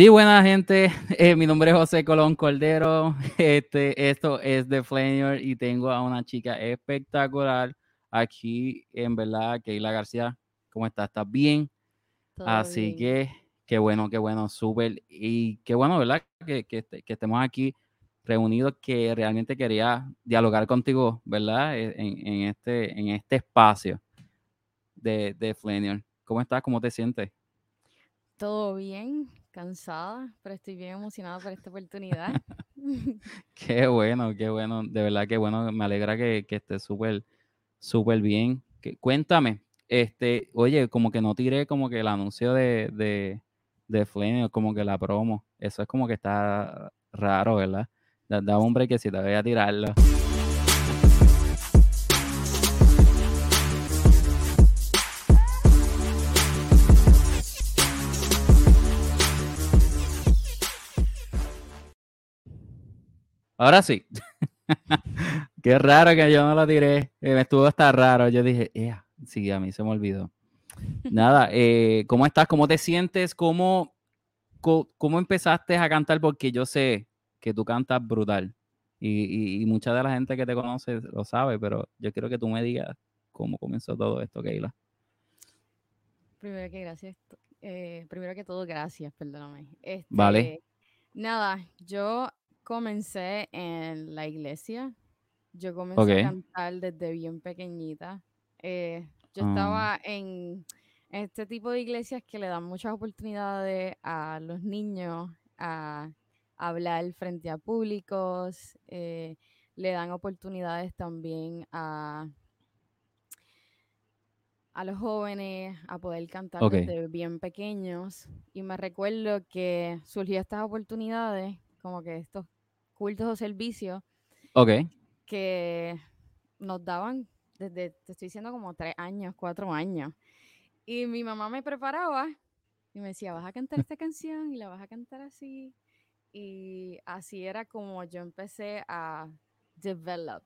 Sí, buena gente. Eh, mi nombre es José Colón Cordero. Este, esto es The Flamer y tengo a una chica espectacular aquí, en verdad, Keila García. ¿Cómo estás? ¿Estás bien? Así que, qué bueno, qué bueno, súper. Y qué bueno, ¿verdad? Que, que, estemos aquí reunidos, que realmente quería dialogar contigo, ¿verdad? E, en, en este, en este espacio de, de Flamer. ¿Cómo estás? ¿Cómo te sientes? Todo bien, cansada, pero estoy bien emocionada por esta oportunidad. qué bueno, qué bueno, de verdad que bueno, me alegra que, que estés súper, súper bien. Que, cuéntame, este, oye, como que no tiré como que el anuncio de, de, de como que la promo, eso es como que está raro, ¿verdad? Da, da un break que si te voy a tirarlo. Ahora sí. Qué raro que yo no lo tiré. Eh, me estuvo hasta raro. Yo dije, sí, a mí se me olvidó. Nada, eh, ¿cómo estás? ¿Cómo te sientes? ¿Cómo, ¿Cómo empezaste a cantar? Porque yo sé que tú cantas brutal. Y, mucha de la gente que te conoce lo sabe, pero yo quiero que tú me digas cómo comenzó todo esto, Keila. Primero que gracias. Eh, primero que todo, gracias, perdóname. vale. Este, nada, yo comencé en la iglesia. Yo comencé a cantar desde bien pequeñita. Eh, yo ah. estaba en este tipo de iglesias que le dan muchas oportunidades a los niños a hablar frente a públicos, eh, le dan oportunidades también a, a los jóvenes a poder cantar desde bien pequeños. Y me recuerdo que surgió estas oportunidades, como que estos cultos o servicios que nos daban desde, te estoy diciendo, como tres años, cuatro años. Y mi mamá me preparaba y me decía, vas a cantar esta canción y la vas a cantar así. Y así era como yo empecé a develop.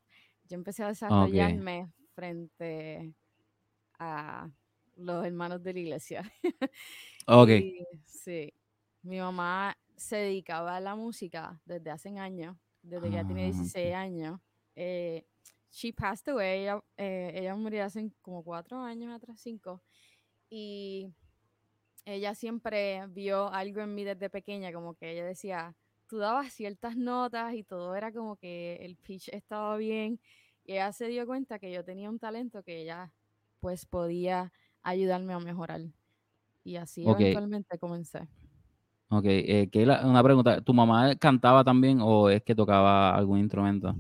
Yo empecé a desarrollarme frente a los hermanos de la iglesia. Ok. sí. Mi mamá se dedicaba a la música desde hace años, desde que ya tiene 16 ah, años. Eh, she passed away, ella, eh, ella, murió hace como cuatro años atrás, cinco. Y ella siempre vio algo en mí desde pequeña, como que ella decía, tú dabas ciertas notas y todo era como que el pitch estaba bien. Y ella se dio cuenta que yo tenía un talento que ella pues podía ayudarme a mejorar. Y así eventualmente comencé. Ok, eh, una pregunta, ¿tu mamá cantaba también o es que tocaba algún instrumento?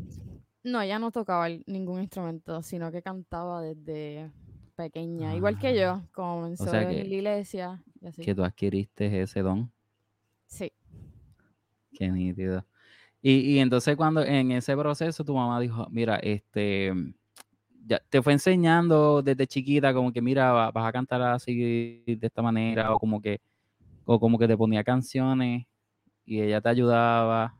No, ella no tocaba ningún instrumento, sino que cantaba desde pequeña, igual que yo, ah, comenzó en la iglesia. Que tú adquiriste ese don. Sí. Qué nítido. Y, y, entonces cuando en ese proceso tu mamá dijo, mira, este, ya te fue enseñando desde chiquita como que, mira, vas a cantar así de esta manera o como que o como que te ponía canciones y ella te ayudaba.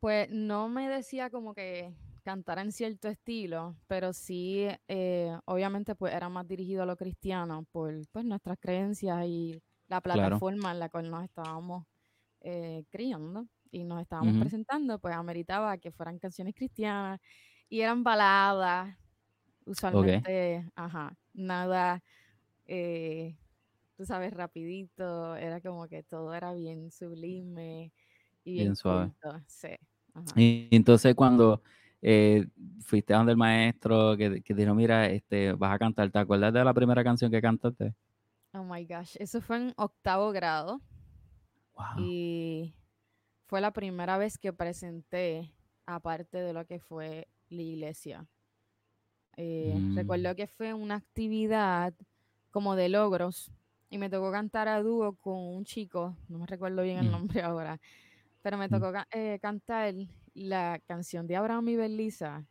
Pues no me decía como que cantara en cierto estilo, pero sí, eh, obviamente, pues era más dirigido a lo cristiano por pues, nuestras creencias y la plataforma en la cual nos estábamos eh, criando y nos estábamos presentando, pues ameritaba que fueran canciones cristianas y eran baladas, usualmente, ajá, nada eh, tú sabes, rapidito, era como que todo era bien sublime y bien, suave. Sí. Y entonces cuando eh, fuiste a donde el maestro que, que dijo, mira, este, vas a cantar, ¿te acuerdas de la primera canción que cantaste? Oh my gosh, eso fue en octavo grado. Wow. Y fue la primera vez que presenté, aparte de lo que fue la iglesia. Eh, mm. Recuerdo que fue una actividad como de logros y me tocó cantar a dúo con un chico, no me recuerdo bien el mm. nombre ahora, pero me mm. tocó eh, cantar la canción de Abraham y Belisa,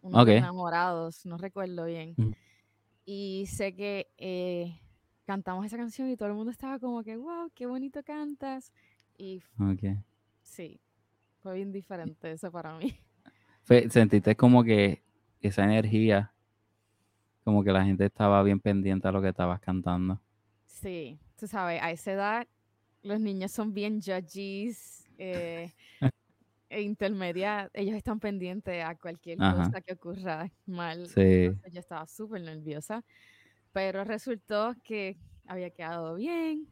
unos enamorados, no recuerdo bien. Mm. Y sé que eh, cantamos esa canción y todo el mundo estaba como que, wow, qué bonito cantas. Y sí, fue bien diferente eso para mí. sentiste como que esa energía, como que la gente estaba bien pendiente a lo que estabas cantando. Sí, tú sabes, a esa edad los niños son bien judges, eh, e intermedia, ellos están pendientes a cualquier cosa que ocurra mal. Sí. yo estaba súper nerviosa, pero resultó que había quedado bien.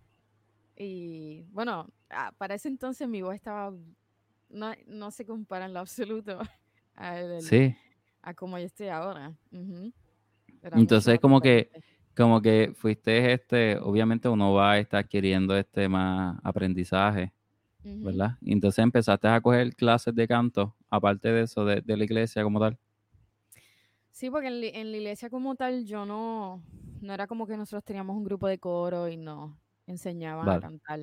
Y bueno, para ese entonces mi voz estaba, no, no se compara en lo absoluto a, a como yo estoy ahora. Entonces como que como que fuiste este, obviamente uno va a estar adquiriendo este más aprendizaje, ¿verdad? Y entonces empezaste a coger clases de canto, aparte de eso, de, la iglesia como tal. Sí, porque en, la iglesia como tal yo no, no era como que nosotros teníamos un grupo de coro y nos enseñaban a cantar.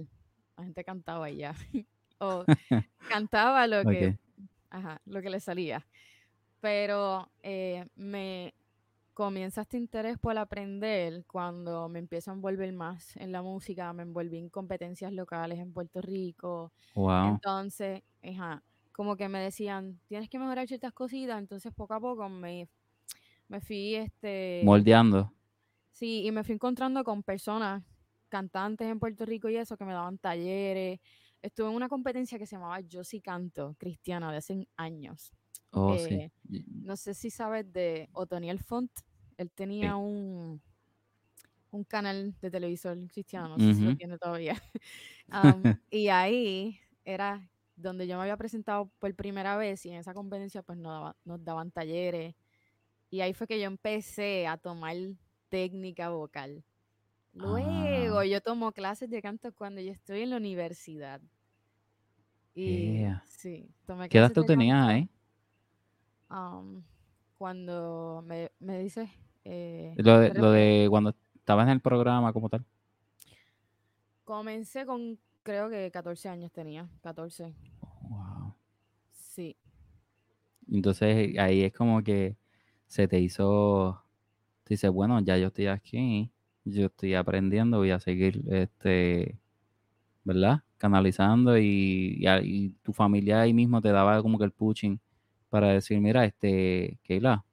La gente cantaba y ya. o cantaba lo que, ajá, lo que le salía. Pero eh, me, comienza este interés por aprender cuando me empiezo a envolver más en la música, me envolví en competencias locales en Puerto Rico. Entonces, como que me decían, tienes que mejorar ciertas cositas, entonces poco a poco me, me fui este moldeando. Sí, y me fui encontrando con personas, cantantes en Puerto Rico y eso, que me daban talleres. Estuve en una competencia que se llamaba Yo sí canto, cristiana, de hace años. Oh, sí. Eh, no sé si sabes de Otoniel Font. Él tenía un, un canal de televisor cristiano, no sé si lo tiene todavía. y ahí era donde yo me había presentado por primera vez y en esa competencia pues nos, nos daban talleres. Y ahí fue que yo empecé a tomar técnica vocal. Luego ah. yo tomo clases de canto cuando yo estoy en la universidad. Y sí, tomé ¿Qué edad tú tenías ahí? cuando me, me dices eh, lo, de, lo de cuando estabas en el programa como tal. Comencé con, creo que 14 años tenía, 14. Wow. Sí. Entonces ahí es como que se te hizo, te dices, bueno, ya yo estoy aquí, yo estoy aprendiendo, voy a seguir, este, ¿verdad? Canalizando y, y, tu familia ahí mismo te daba como que el pushing para decir, mira, este, Keila,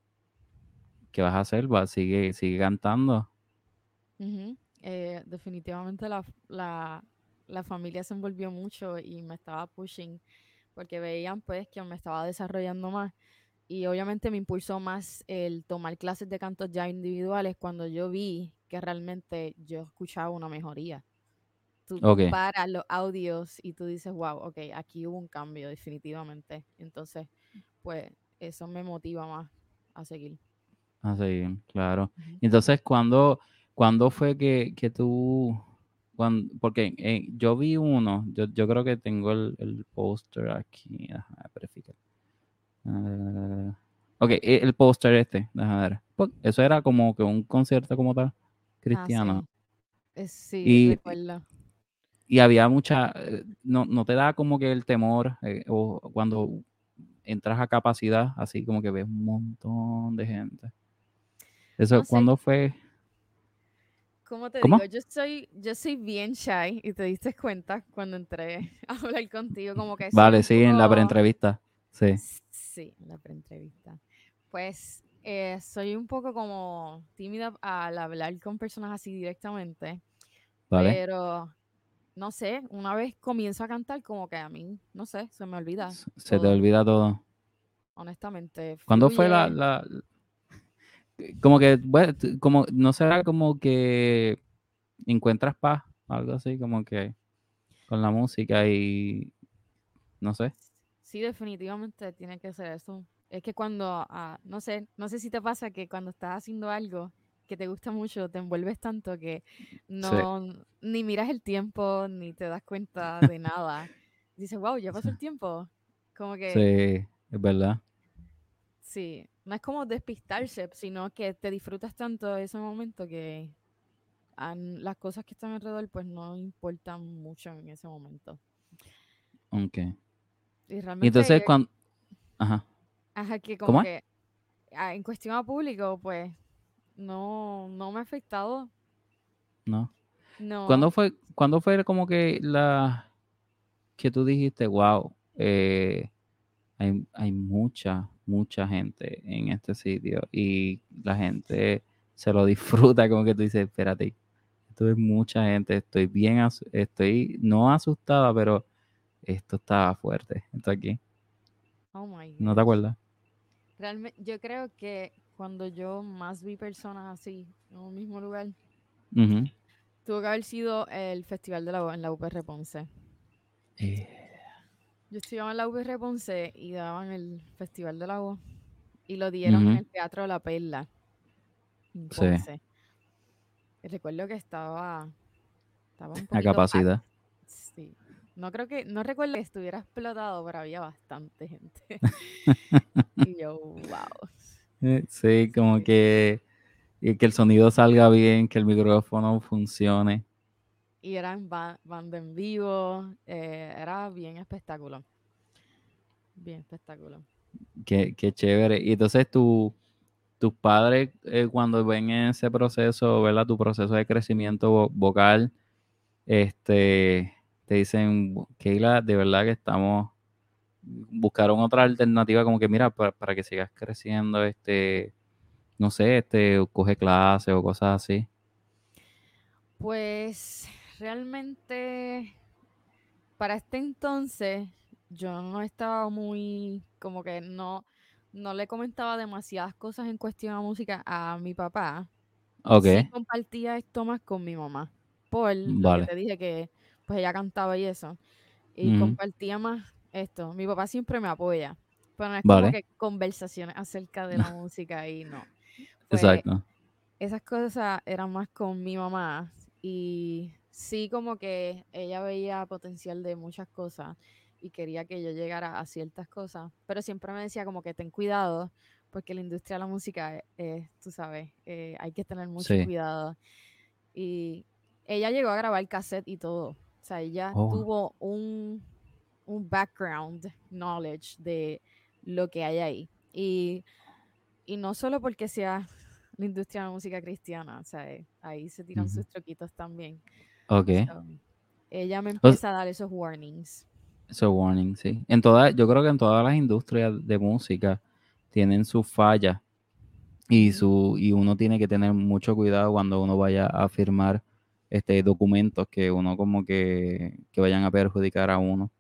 ¿qué vas a hacer? Va, sigue, sigue cantando. Eh, definitivamente la, la, la, familia se envolvió mucho y me estaba pushing porque veían pues que me estaba desarrollando más y obviamente me impulsó más el tomar clases de cantos ya individuales cuando yo vi que realmente yo escuchaba una mejoría. Tú paras los audios y tú dices, wow, ok, aquí hubo un cambio definitivamente. Entonces, pues eso me motiva más a seguir. Ah, sí, claro. Entonces, ¿cuándo, ¿cuándo fue que, que tú, cuando, porque eh, yo vi uno, yo, yo, creo que tengo el, el póster aquí, déjame verificar. Uh, ok, e, el póster este, déjame ver. Pues, eso era como que un concierto como tal, cristiano. Ah, sí, sí y, recuerdo. Y había mucha, eh, no, no te da como que el temor, eh, o cuando entras a capacidad, así como que ves un montón de gente. Eso, ¿cuándo fue? ¿Cómo te digo? Yo soy, yo soy bien shy y te diste cuenta cuando entré a hablar contigo, como que... Vale, sí, en la preentrevista. Sí. Sí, en la preentrevista. Pues eh, soy un poco como tímida al hablar con personas así directamente. Vale. Pero, no sé, una vez comienzo a cantar, como que a mí, no sé, se me olvida. Se te olvida todo. Honestamente. ¿Cuándo fue la, como que, bueno, como, no será como que encuentras paz, algo así, como que con la música y no sé. Sí, definitivamente tiene que ser eso. Es que cuando, ah, no sé, no sé si te pasa que cuando estás haciendo algo que te gusta mucho, te envuelves tanto que no, ni miras el tiempo, ni te das cuenta de nada. Dices, wow, ya pasó el tiempo. Como que... Sí, es verdad. Sí, no es como despistarse, sino que te disfrutas tanto de ese momento que las cosas que están alrededor pues no importan mucho en ese momento. Ok. Y, entonces cuando... Ajá. Ajá, que como que ah, en cuestión a público pues no, no me ha afectado. No. No. ¿Cuándo fue, ¿cuándo fue como que la que tú dijiste, wow, eh, hay, hay mucha, mucha gente en este sitio y la gente se lo disfruta como que tú dices, espérate, esto es mucha gente, estoy bien, estoy no asustada, pero esto estaba fuerte, esto aquí. Oh my God. ¿No te acuerdas? Realmente, yo creo que cuando yo más vi personas así en un mismo lugar, tuvo que haber sido el Festival de la en la UPR Ponce. Eh. Yo estudiaba en la UPR Ponce y daban el Festival del Agua y lo dieron en el Teatro La Perla. En Ponce. Y recuerdo que estaba, estaba un A capacidad. Sí. No creo que, no recuerdo que estuviera explotado, pero había bastante gente. y yo, wow. Eh, sí, como que, que el sonido salga bien, que el micrófono funcione. Y era en banda en vivo, eh, era bien espectacular. Bien espectacular. Qué, qué chévere. Y entonces tú tus padres eh, cuando ven ese proceso, ¿verdad? Tu proceso de crecimiento vocal, este, te dicen, Keila, de verdad que estamos, buscaron otra alternativa como que, mira, para, que sigas creciendo, este, no sé, este, coge clases o cosas así. Pues realmente para este entonces yo no estaba muy, como que no, no le comentaba demasiadas cosas en cuestión a música a mi papá. Ok. Sí compartía esto más con mi mamá. Por lo que te dije que pues ella cantaba y eso. Y compartía más esto. Mi papá siempre me apoya. Pero no es como que conversaciones acerca de la música y no. Exacto. Esas cosas eran más con mi mamá. Y sí como que ella veía potencial de muchas cosas y quería que yo llegara a ciertas cosas, pero siempre me decía como que ten cuidado, porque la industria de la música, es, tú sabes, eh, hay que tener mucho cuidado. Y ella llegó a grabar cassette y todo, o sea, ella oh. tuvo un, un background knowledge de lo que hay ahí. Y, y no solo porque sea la industria de la música cristiana, o sea, ahí se tiran sus troquitos también. Ok. ella me empieza a dar esos warnings. Eso warning, sí. En todas, yo creo que en todas las industrias de música tienen sus fallas y su y uno tiene que tener mucho cuidado cuando uno vaya a firmar este documentos que uno como que, que vayan a perjudicar a uno.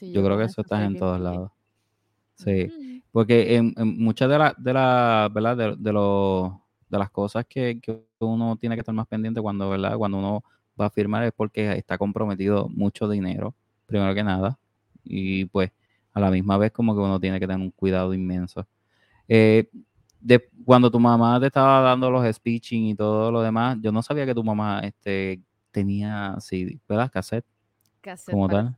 yo, creo que eso está en todos lados. Sí, porque en, muchas de las de la, ¿verdad? De, de, de las cosas que, que, uno tiene que estar más pendiente cuando, ¿verdad? Cuando uno va a firmar es porque está comprometido mucho dinero primero que nada. Y pues a la misma vez como que uno tiene que tener un cuidado inmenso. Eh, de, cuando tu mamá te estaba dando los speeching y todo lo demás, yo no sabía que tu mamá este, tenía, sí, ¿verdad? Cassette. Cassette. Como tal.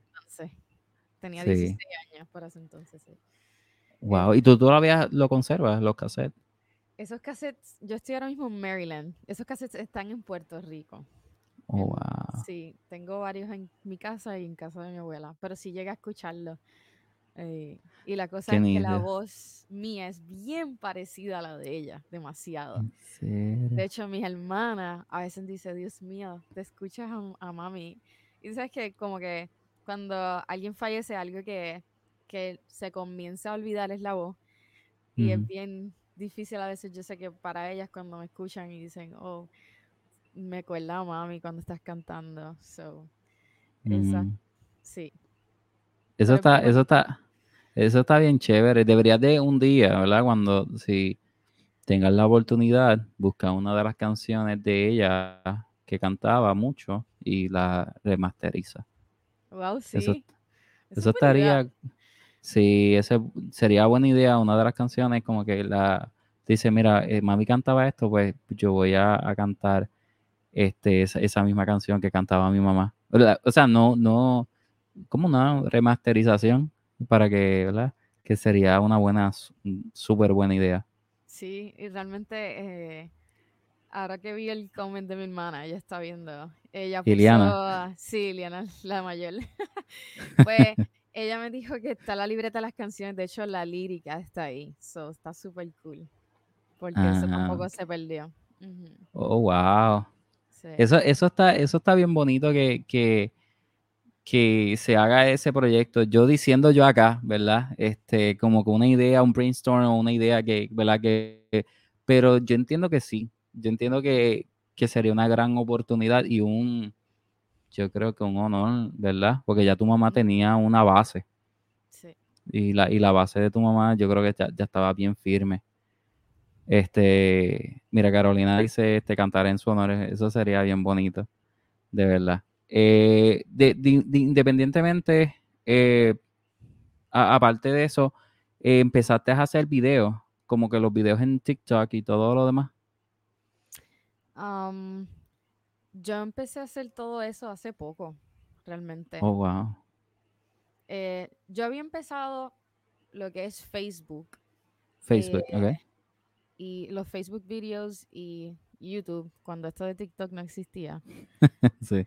Tenía 16 años por ese entonces, sí. Wow, ¿y tú todavía lo conservas, los cassettes? Esos cassettes, yo estoy ahora mismo en Maryland. Esos cassettes están en Puerto Rico. Oh, wow. Sí, tengo varios en mi casa y en casa de mi abuela, pero sí llega a escucharlo. Eh, y la cosa es que la voz mía es bien parecida a la de ella, demasiado. De hecho, mis hermanas a veces dicen, Dios mío, te escuchas a, mami. Y sabes que como que cuando alguien fallece, algo que, que se comienza a olvidar es la voz. Y es bien difícil a veces, yo sé que para ellas cuando me escuchan y dicen, oh, me acuerda a mami cuando estás cantando. So, esa, mm. sí. Eso está, eso está, eso está bien chévere. Deberías de un día, ¿verdad? Cuando si tengas la oportunidad, buscar una de las canciones de ella que cantaba mucho y la remasteriza. Wow, sí. Eso, estaría, sí, ese sería buena idea. Una de las canciones como que la dice, mira, eh, mami cantaba esto, pues yo voy a cantar este, esa, misma canción que cantaba mi mamá. O sea, no, no, como una remasterización para que, ¿verdad? Que sería una buena, súper buena idea. Sí, y realmente, eh, ahora que vi el comment de mi hermana, ella está viendo, ella puso, Liliana. sí, Liliana, la mayor, pues ella me dijo que está la libreta de las canciones, de hecho la lírica está ahí, so, está súper cool, porque eso tampoco se perdió. Oh, wow. Eso, eso, está, eso está bien bonito que, que, que, se haga ese proyecto. Yo diciendo yo acá, ¿verdad? Este, como que una idea, un brainstorm o una idea que, ¿verdad? Que, pero yo entiendo que sí. Yo entiendo que, que sería una gran oportunidad y un, yo creo que un honor, ¿verdad? Porque ya tu mamá tenía una base. Sí. Y la, y la base de tu mamá yo creo que ya, estaba bien firme. Este, mira, Carolina dice este, cantar en su honor, eso sería bien bonito, de verdad. Eh, independientemente, eh, aparte de eso, eh, empezaste a hacer videos, como que los videos en TikTok y todo lo demás. yo empecé a hacer todo eso hace poco, realmente. Oh, wow. Yo había empezado lo que es Facebook. Facebook, ok. Y los Facebook videos y YouTube, cuando esto de TikTok no existía. sí.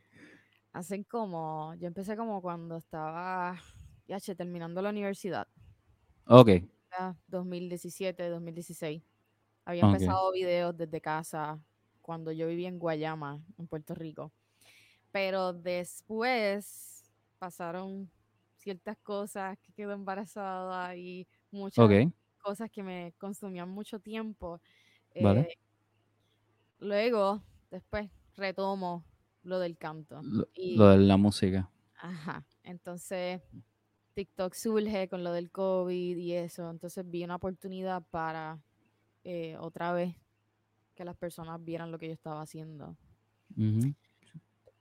Hacen como, yo empecé como cuando estaba, ya terminando la universidad. Ok. 2017, 2016. Había empezado videos desde casa cuando yo vivía en Guayama, en Puerto Rico. Pero después pasaron ciertas cosas, que quedó embarazada y muchas cosas que me consumían mucho tiempo. Vale. Eh, luego, después retomo lo del canto. lo de la música. Ajá. Entonces, TikTok surge con lo del COVID y eso, entonces vi una oportunidad para eh, otra vez que las personas vieran lo que yo estaba haciendo.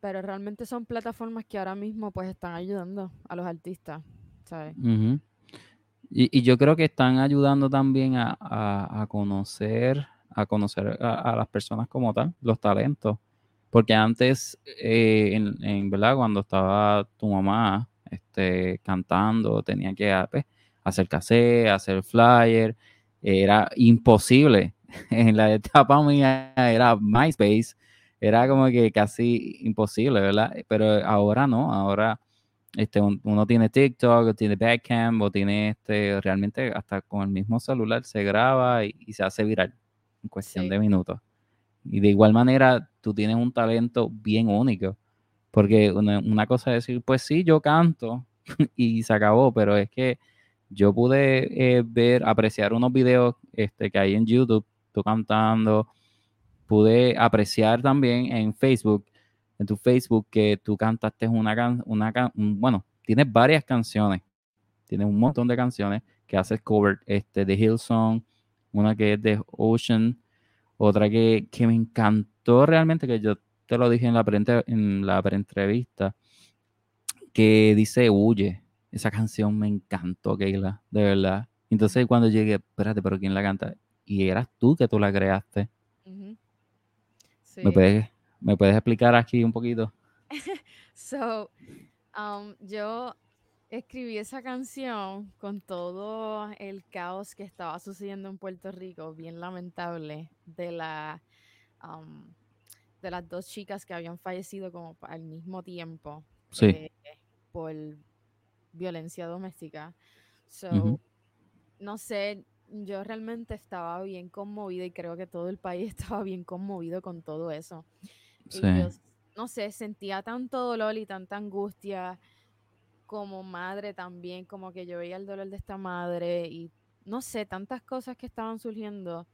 Pero realmente son plataformas que ahora mismo pues están ayudando a los artistas, ¿sabes? Y, yo creo que están ayudando también a, conocer, a conocer a, las personas como tal, los talentos. Porque antes, eh, en, ¿verdad? Cuando estaba tu mamá, este, cantando, tenía que ah, pues, hacer cassette, hacer flyer, era imposible. En la etapa mía era MySpace, era como que casi imposible, ¿verdad? Pero ahora no, ahora este, uno tiene TikTok, tiene Backcam, o tiene este, realmente hasta con el mismo celular se graba y, se hace viral en cuestión de minutos. Y de igual manera, tú tienes un talento bien único. Porque una, cosa es decir, pues sí, yo canto y se acabó, pero es que yo pude eh, ver, apreciar unos videos este, que hay en YouTube, tú cantando, pude apreciar también en Facebook, en tu Facebook, que tú cantaste una canción, una bueno, tienes varias canciones, tienes un montón de canciones que haces cover, este, de Hillsong, una que es de Ocean, otra que, que me encantó realmente, que yo te lo dije en la, pre en la entrevista que dice Huye. Esa canción me encantó, Keila, de verdad. Entonces cuando llegué, espérate, pero ¿quién la canta? Y eras tú que tú la creaste. ¿Me, puedes, ¿Me puedes explicar aquí un poquito? so, um, yo escribí esa canción con todo el caos que estaba sucediendo en Puerto Rico, bien lamentable, de la um, de las dos chicas que habían fallecido como al mismo tiempo eh, por violencia doméstica. So, no sé, yo realmente estaba bien conmovida y creo que todo el país estaba bien conmovido con todo eso. Y yo, no sé, sentía tanto dolor y tanta angustia como madre también, como que yo veía el dolor de esta madre y no sé, tantas cosas que estaban surgiendo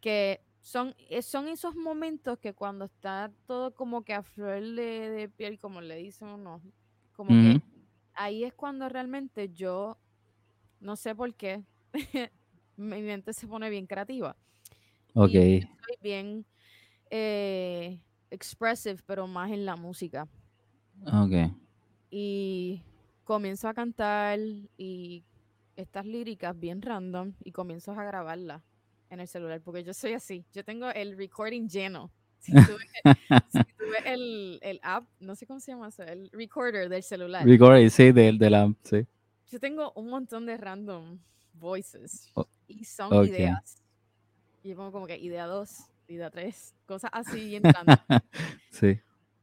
que son, eh, son esos momentos que cuando está todo como que a flor de, piel, como le dicen uno, como que ahí es cuando realmente yo, no sé por qué, mi mente se pone bien creativa. Ok. soy bien eh, expressive, pero más en la música. Ok. Y comienzo a cantar y estas líricas bien random y comienzo a grabarlas en el celular, porque yo soy así. Yo tengo el recording lleno. Si tú ves, el, el, app, no sé cómo se llama eso, el recorder del celular. Recording, sí, del, del app, sí. Yo tengo un montón de random voices y son ideas. Y yo pongo como que idea 2, idea 3, cosas así entrando. sí.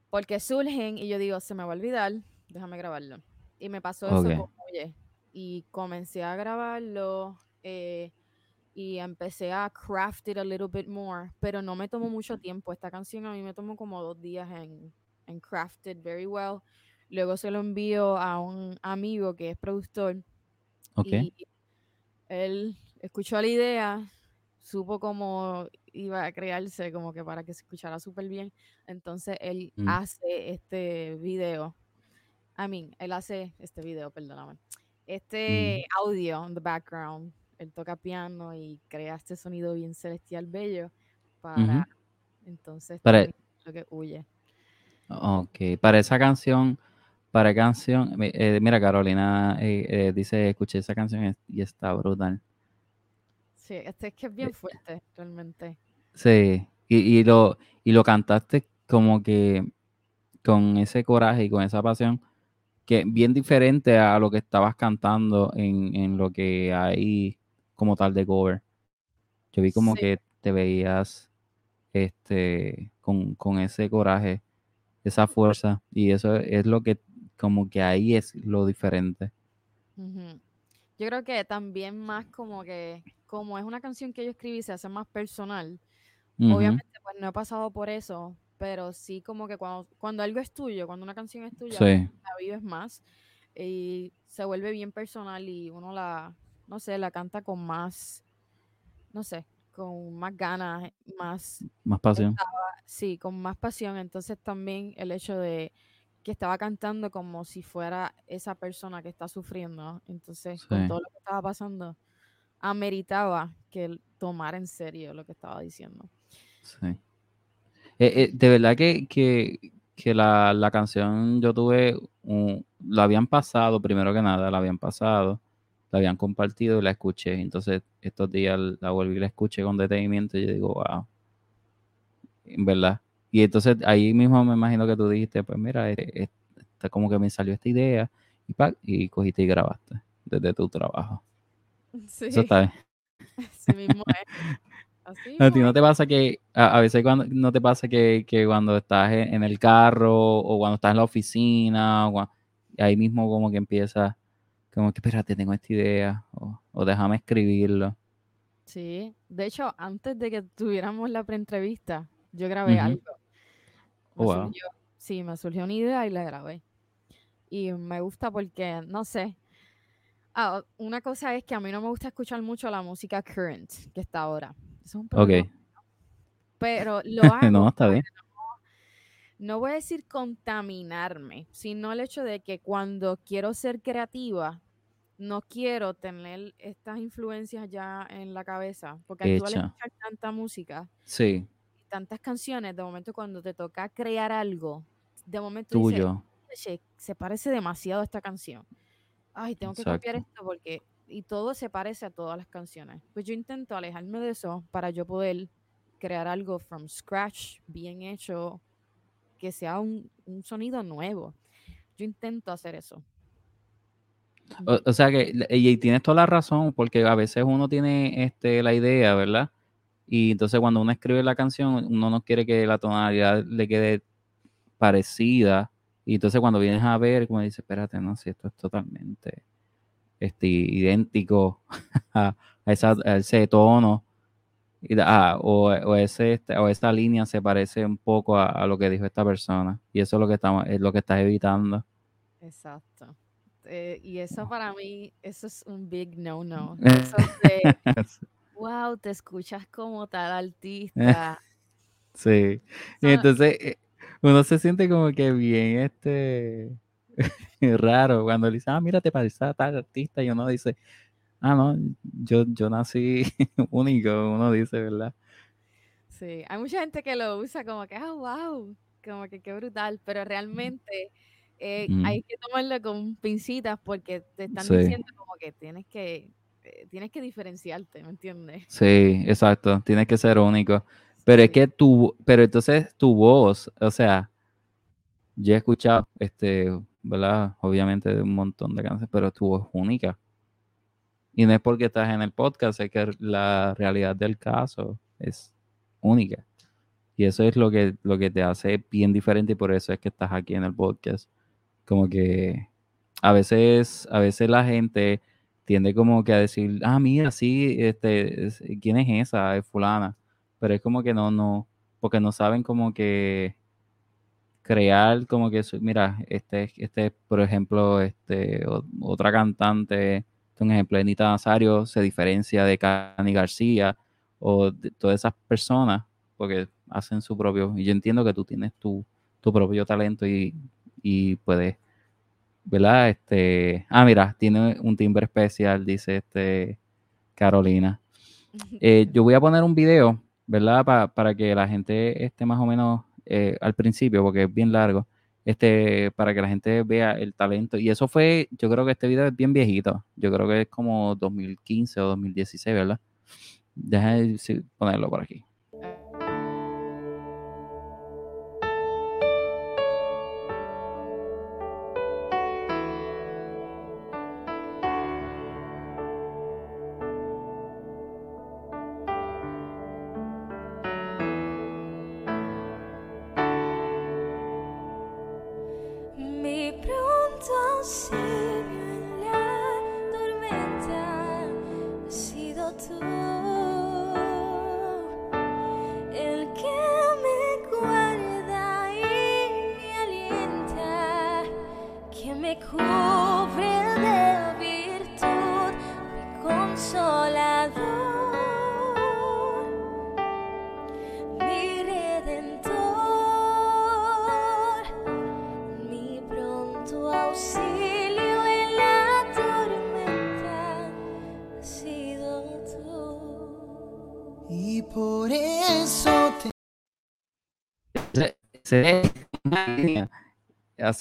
Porque surgen y yo digo, se me va a olvidar, déjame grabarlo. Y me pasó eso como, oye, y comencé a grabarlo. Eh, y empecé a craft it a little bit more, pero no me tomó mucho tiempo. Esta canción a mí me tomó como dos días en, en craft it very well. Luego se lo envío a un amigo que es productor. Okay. Y él escuchó la idea, supo cómo iba a crearse como que para que se escuchara súper bien. Entonces él Mm. hace este video. I mean, él hace este video, perdóname. Mm. Este audio en the background. Él toca piano y crea este sonido bien celestial bello para entonces Para- lo que huye. Ok, para esa canción, para canción, eh, mira Carolina eh, eh, dice, escuché esa canción y está brutal. Sí, este es que es bien fuerte, realmente. Sí, y, y lo, y lo cantaste como que con ese coraje y con esa pasión, que bien diferente a lo que estabas cantando en, en lo que hay como tal de cover. Yo vi como Sí. que te veías este con, con ese coraje, esa fuerza, y eso es lo que como que ahí es lo diferente. Ujú. Yo creo que también más como que, como es una canción que yo escribí, se hace más personal. Obviamente, pues no he pasado por eso, pero sí como que cuando, cuando algo es tuyo, cuando una canción es tuya, Sí, la vives más y se vuelve bien personal y uno la, no sé, la canta con más, no sé, con más ganas, más, más pasión. sí, con más pasión. Entonces también el hecho de que estaba cantando como si fuera esa persona que está sufriendo. Entonces, con todo lo que estaba pasando, ameritaba que él tomara en serio lo que estaba diciendo. Sí. Eh, eh, de verdad que, que, que la, la canción yo tuve, un- la habían pasado, primero que nada, la habían pasado, la habían compartido y la escuché. Entonces, estos días la volví y la escuché con detenimiento y yo digo, wow, en verdad. Y entonces ahí mismo me imagino que tú dijiste, pues mira, eh, está como que me salió esta idea y, pa, y cogiste y grabaste desde tu trabajo. Sí, Eso está bien. así mismo es. Así A ti mismo no es. te pasa que, a, a veces cuando, no te pasa que, que cuando estás en, en el carro o cuando estás en la oficina, o ahí mismo como que empieza, como que espérate, tengo esta idea, o, o déjame escribirlo. Sí, de hecho, antes de que tuviéramos la preentrevista, yo grabé algo. Me Oh, wow. surgió, sí, me surgió una idea y la grabé. Y me gusta porque, no sé. Ah, una cosa es que a mí no me gusta escuchar mucho la música current que está ahora. Eso es un problema. Ok, Pero lo hago no, está bien. no voy a decir contaminarme, sino el hecho de que cuando quiero ser creativa, no quiero tener estas influencias ya en la cabeza, porque al escuchar tanta música Sí, tantas canciones, de momento cuando te toca crear algo, de momento dices, tuyo, "Oye, se parece demasiado a esta canción. Ay, tengo que copiar esto porque y todo se parece a todas las canciones. Pues yo intento alejarme de eso para yo poder crear algo from scratch, bien hecho, que sea un, un sonido nuevo. Yo intento hacer eso. O, o sea que, y tienes toda la razón, porque a veces uno tiene este, la idea, ¿verdad? Y entonces cuando uno escribe la canción, uno no quiere que la tonalidad le quede parecida. Y entonces cuando vienes a ver, como dices, espérate, no, si esto es totalmente este, idéntico a, esa- a ese tono. ah, o, o ese, este, o esa línea se parece un poco a, a lo que dijo esta persona. Y eso es lo que estamos, es lo que estás evitando. Exacto. Eh, y eso para mí, eso es un big no-no. Eso de, wow, te escuchas como tal artista. Sí. Y entonces eh, uno se siente como que bien este raro cuando le dice, ah, mira, te parece a tal artista, y uno dice, ah, no, yo, yo nací único, uno dice, ¿verdad? Sí, hay mucha gente que lo usa como que, ah, wow, como que qué brutal, pero realmente eh, Mm. hay que tomarlo con pincitas porque te están Sí. diciendo como que tienes que, tienes que diferenciarte, ¿me entiendes? Sí, exacto, tienes que ser único. Pero es que tu, pero entonces tu voz, o sea, yo he escuchado, este, ¿verdad? Obviamente un montón de canciones, pero tu voz es única. Y no es porque estás en el podcast, es que la realidad del caso es única. Y eso es lo que, lo que te hace bien diferente y por eso es que estás aquí en el podcast. Como que a veces, a veces la gente tiende como que a decir, ah, mira, sí, este, es- ¿quién es esa? Es fulana. Pero es como que no, no, porque no saben como que crear como que, mira, este, este, por ejemplo, este, otra cantante, un ejemplo, Anita Nazario se diferencia de Cani García, o todas esas personas, porque hacen su propio, y yo entiendo que tú tienes tu, tu propio talento y, y puedes, ¿verdad? Este, ah, mira, tiene un timbre especial, dice este Carolina. Eh, yo voy a poner un video, ¿verdad? para que la gente esté más o menos eh, al principio, porque es bien largo, este, para que la gente vea el talento. Y eso fue, yo creo que este video es bien viejito. Yo creo que es como 2015 o 2016, ¿verdad? Déjame ponerlo por aquí.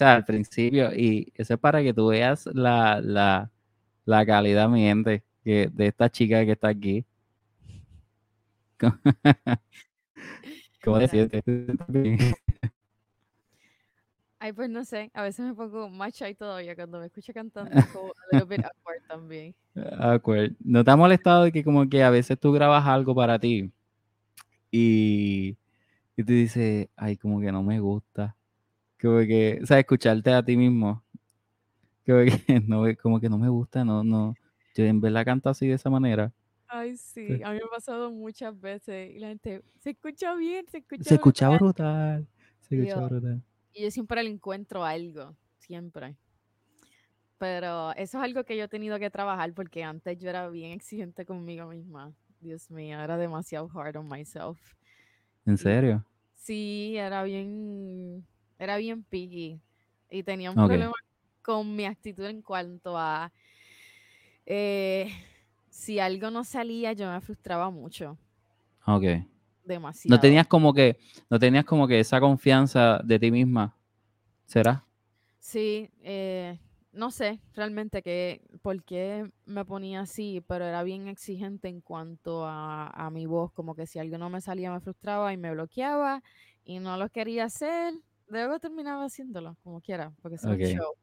Sea, al principio, y eso es para que tú veas la, la, la calidad, mi gente, que, de esta chica que está aquí. ¿Cómo te sientes? Ay, pues no sé, a veces me pongo más shy todavía cuando me escucho cantando, como a little bit awkward también. Awkward. ¿No te ha molestado de que como que a veces tú grabas algo para ti y, y tú dices, ay, como que no me gusta? Como que, o sea, escucharte a ti mismo. Como que no, como que no me gusta, no, no. Yo en verdad canto así de esa manera. Ay, sí, a mí me ha pasado muchas veces y la gente, se escucha bien, se escucha Se escucha brutal, se escucha brutal. Y yo siempre le encuentro algo, siempre. Pero eso es algo que yo he tenido que trabajar porque antes yo era bien exigente conmigo misma. Dios mío, era demasiado hard on myself. ¿En serio? sí, era bien era bien picky y tenía un problema con mi actitud en cuanto a eh, si algo no salía, yo me frustraba mucho. Ok. Demasiado. No tenías como que, no tenías como que esa confianza de ti misma, ¿será? Sí, eh, no sé realmente que por qué me ponía así, pero era bien exigente en cuanto a, a mi voz, como que si algo no me salía me frustraba y me bloqueaba y no lo quería hacer luego terminaba haciéndolo, como quiera, porque es un show,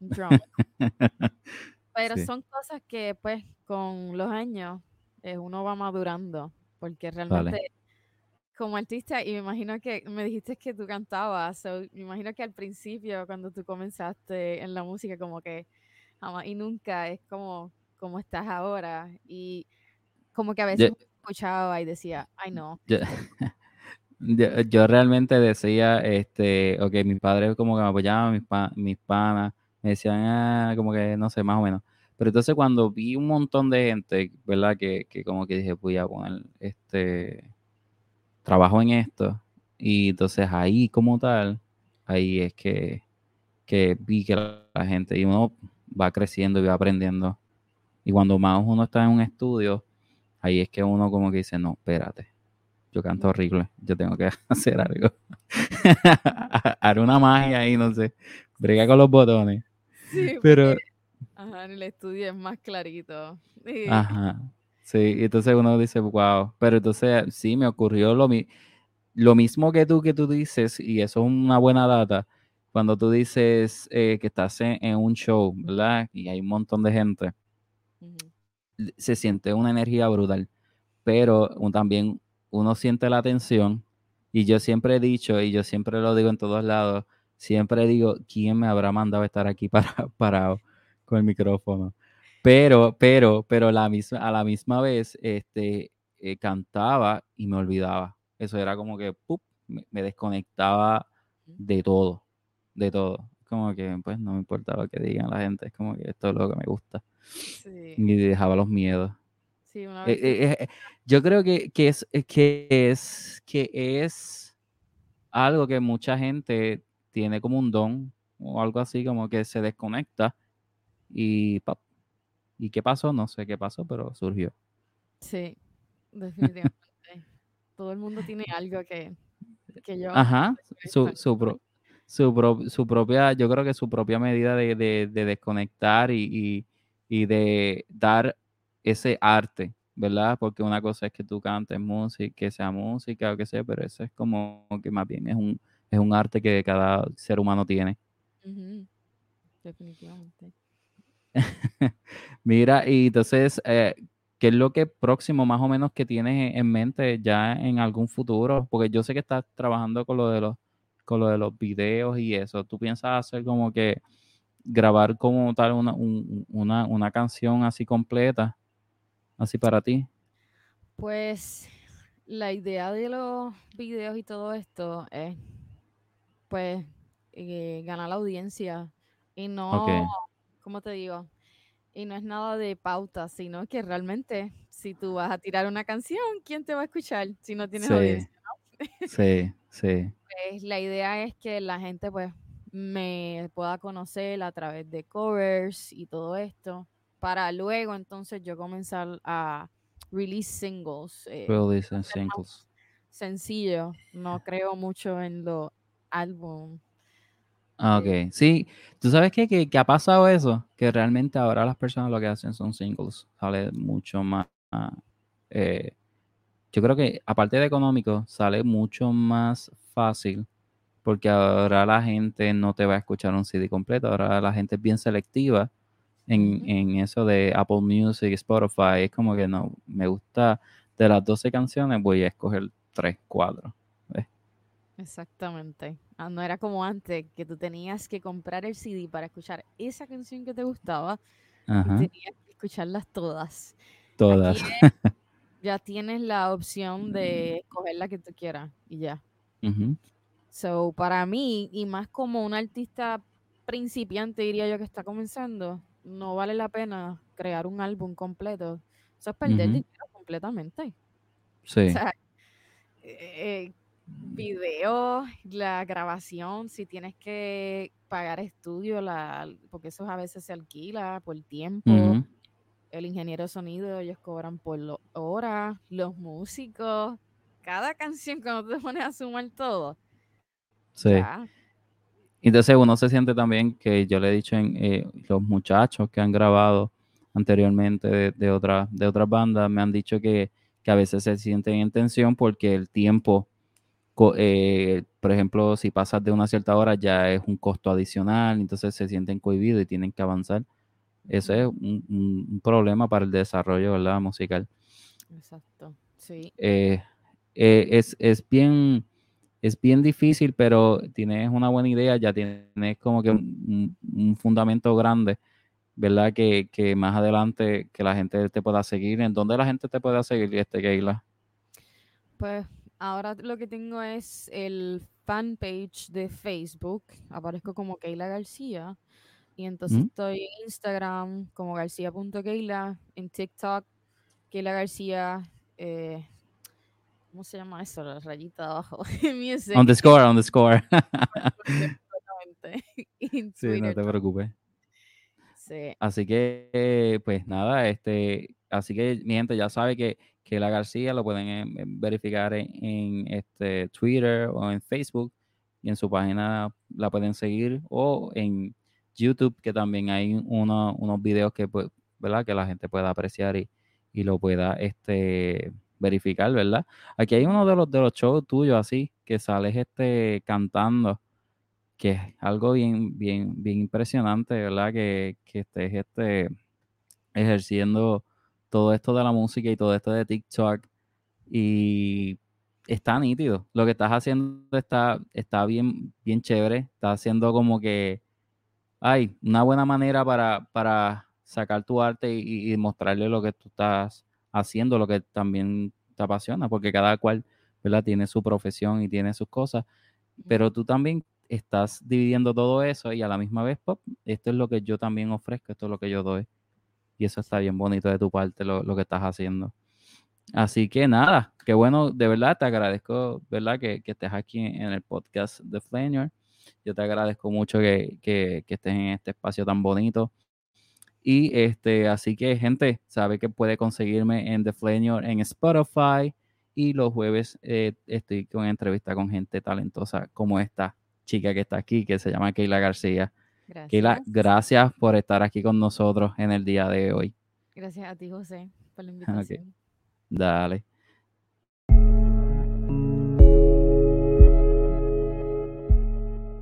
un drama. Pero son cosas que, pues, con los años eh, uno va madurando, porque realmente, como artista, y me imagino que me dijiste que tú cantabas, me imagino que al principio, cuando tú comenzaste en la música, como que jamás y nunca es como, como estás ahora, y como que a veces escuchaba y decía, ay no. Yo, realmente decía, este, ok, mis padres como que me apoyaban, mis, mis panas, me decían, ah, como que no sé, más o menos. Pero entonces cuando vi un montón de gente, ¿verdad? Que, que como que dije, voy a poner este trabajo en esto. Y entonces ahí como tal, ahí es que, que vi que la, gente, y uno va creciendo y va aprendiendo. Y cuando más uno está en un estudio, ahí es que uno como que dice, no, espérate yo canto horrible, yo tengo que hacer algo. Haré una magia ahí, no sé. Brega con los botones. Sí, pero. ajá, en el estudio es más clarito. Ajá. Sí, entonces uno dice, wow. Pero entonces sí, me ocurrió lo, lo mismo que tú que tú dices, y eso es una buena data. Cuando tú dices eh, que estás en, un show, ¿verdad? Y hay un montón de gente, se siente una energía brutal. Pero también uno siente la tensión y yo siempre he dicho, y yo siempre lo digo en todos lados, siempre digo, ¿quién me habrá mandado a estar aquí para, parado con el micrófono? Pero, pero, pero la misma, a la misma vez, este, eh, cantaba y me olvidaba. Eso era como que, me, desconectaba de todo, de todo. Como que, pues, no me importa lo que digan la gente, es como que esto es lo que me gusta. Y dejaba los miedos. Sí, una Eh, vez. eh, eh, yo creo que, que es, que, es, que es algo que mucha gente tiene como un don o algo así, como que se desconecta y pap. ¿Y qué pasó? No sé qué pasó, pero surgió. Sí, definitivamente. Todo el mundo tiene algo que, que yo. Ajá, su, desconecto. su, pro- su, pro- su propia, yo creo que su propia medida de, de- de desconectar y, y- y de dar ese arte, ¿verdad? Porque una cosa es que tú cantes música, que sea música o que sea, pero eso es como que más bien es un, es un arte que cada ser humano tiene. Definitivamente. Mira, y entonces, eh, ¿qué es lo que próximo más o menos que tienes en mente ya en algún futuro? Porque yo sé que estás trabajando con lo de los, con lo de los videos y eso. ¿Tú piensas hacer como que grabar como tal una, un- una, una canción así completa, así para ti? Pues la idea de los videos y todo esto es, pues, eh, ganar la audiencia y no, Ok, ¿cómo te digo? Y no es nada de pauta, sino que realmente si tú vas a tirar una canción, ¿quién te va a escuchar si no tienes sí, audiencia? sí, sí, Pues, la idea es que la gente pues me pueda conocer a través de covers y todo esto, para luego entonces yo comenzar a release singles. eh, release and singles. sencillo, no creo mucho en los álbum. Ah, eh, Ok, sí, tú sabes qué? que, que ha pasado eso, que realmente ahora las personas lo que hacen son singles, sale mucho más, eh, yo creo que aparte de económico, sale mucho más fácil, porque ahora la gente no te va a escuchar un CD completo, ahora la gente es bien selectiva en, en eso de Apple Music, Spotify, es como que no, me gusta de las 12 canciones, voy a escoger 3, 4. Exactamente. Ah, no era como antes, que tú tenías que comprar el CD para escuchar esa canción que te gustaba y tenías que escucharlas todas. Todas. es- ya tienes la opción de escoger la que tú quieras y ya. So, para mí, y más como un artista principiante, diría yo, que está comenzando, no vale la pena crear un álbum completo. Eso es perder dinero completamente. O Sí, sea, eh, video, la grabación, si tienes que pagar estudio, la, porque eso a veces se alquila por tiempo. El ingeniero de sonido, ellos cobran por lo- hora, los músicos, cada canción cuando te pones a sumar todo, sí. Entonces uno se siente también que yo le he dicho en eh, los muchachos que han grabado anteriormente de, de, otra- de otras bandas, me han dicho que, que a veces se sienten en tensión porque el tiempo, eh, por ejemplo, si pasas de una cierta hora ya es un costo adicional, entonces se sienten cohibidos y tienen que avanzar. Eso es un, un- un problema para el desarrollo ¿verdad? musical. Exacto, sí. Eh, eh, es, es bien es bien difícil, pero tienes una buena idea, ya tienes como que un, un fundamento grande, ¿verdad? Que, que, más adelante que la gente te pueda seguir. ¿En dónde la gente te pueda seguir, este Keila? Pues ahora lo que tengo es el fanpage de Facebook, aparezco como Keila García, y entonces ¿Mm? estoy en Instagram como garcía.keila, en TikTok, Keila García, eh, ¿cómo se llama eso? La rayita de abajo. Music. On the score, on the score. Sí, no te preocupes. Sí. Así que, pues nada, este, así que mi gente ya sabe que, que la García lo pueden eh, verificar en, en, este Twitter o en Facebook y en su página la pueden seguir o en YouTube que también hay uno, unos videos que, pues, ¿verdad? que la gente pueda apreciar y, y lo pueda este, verificar, ¿verdad? Aquí hay uno de los, de los shows tuyos así que sales este, cantando que es algo bien, bien, bien impresionante, ¿verdad? Que, que estés este, ejerciendo todo esto de la música y todo esto de TikTok y está nítido. Lo que estás haciendo está, está bien, bien chévere. Está haciendo como que hay una buena manera para, para sacar tu arte y, y, mostrarle lo que tú estás haciendo, lo que también te apasiona, porque cada cual, ¿verdad? Tiene su profesión y tiene sus cosas, pero tú también estás dividiendo todo eso y a la misma vez, pop, esto es lo que yo también ofrezco, esto es lo que yo doy. Y eso está bien bonito de tu parte, lo, lo que estás haciendo. Así que nada, qué bueno, de verdad te agradezco, ¿verdad? Que, que estés aquí en el podcast de Flanier. Yo te agradezco mucho que, que, que, estés en este espacio tan bonito. Y este, así que, gente, sabe que puede conseguirme en The Flanier en Spotify. Y los jueves eh, estoy con entrevista con gente talentosa como esta chica que está aquí, que se llama Keila García. Gracias. Keila, gracias por estar aquí con nosotros en el día de hoy. Gracias a ti, José, por la invitación. Dale.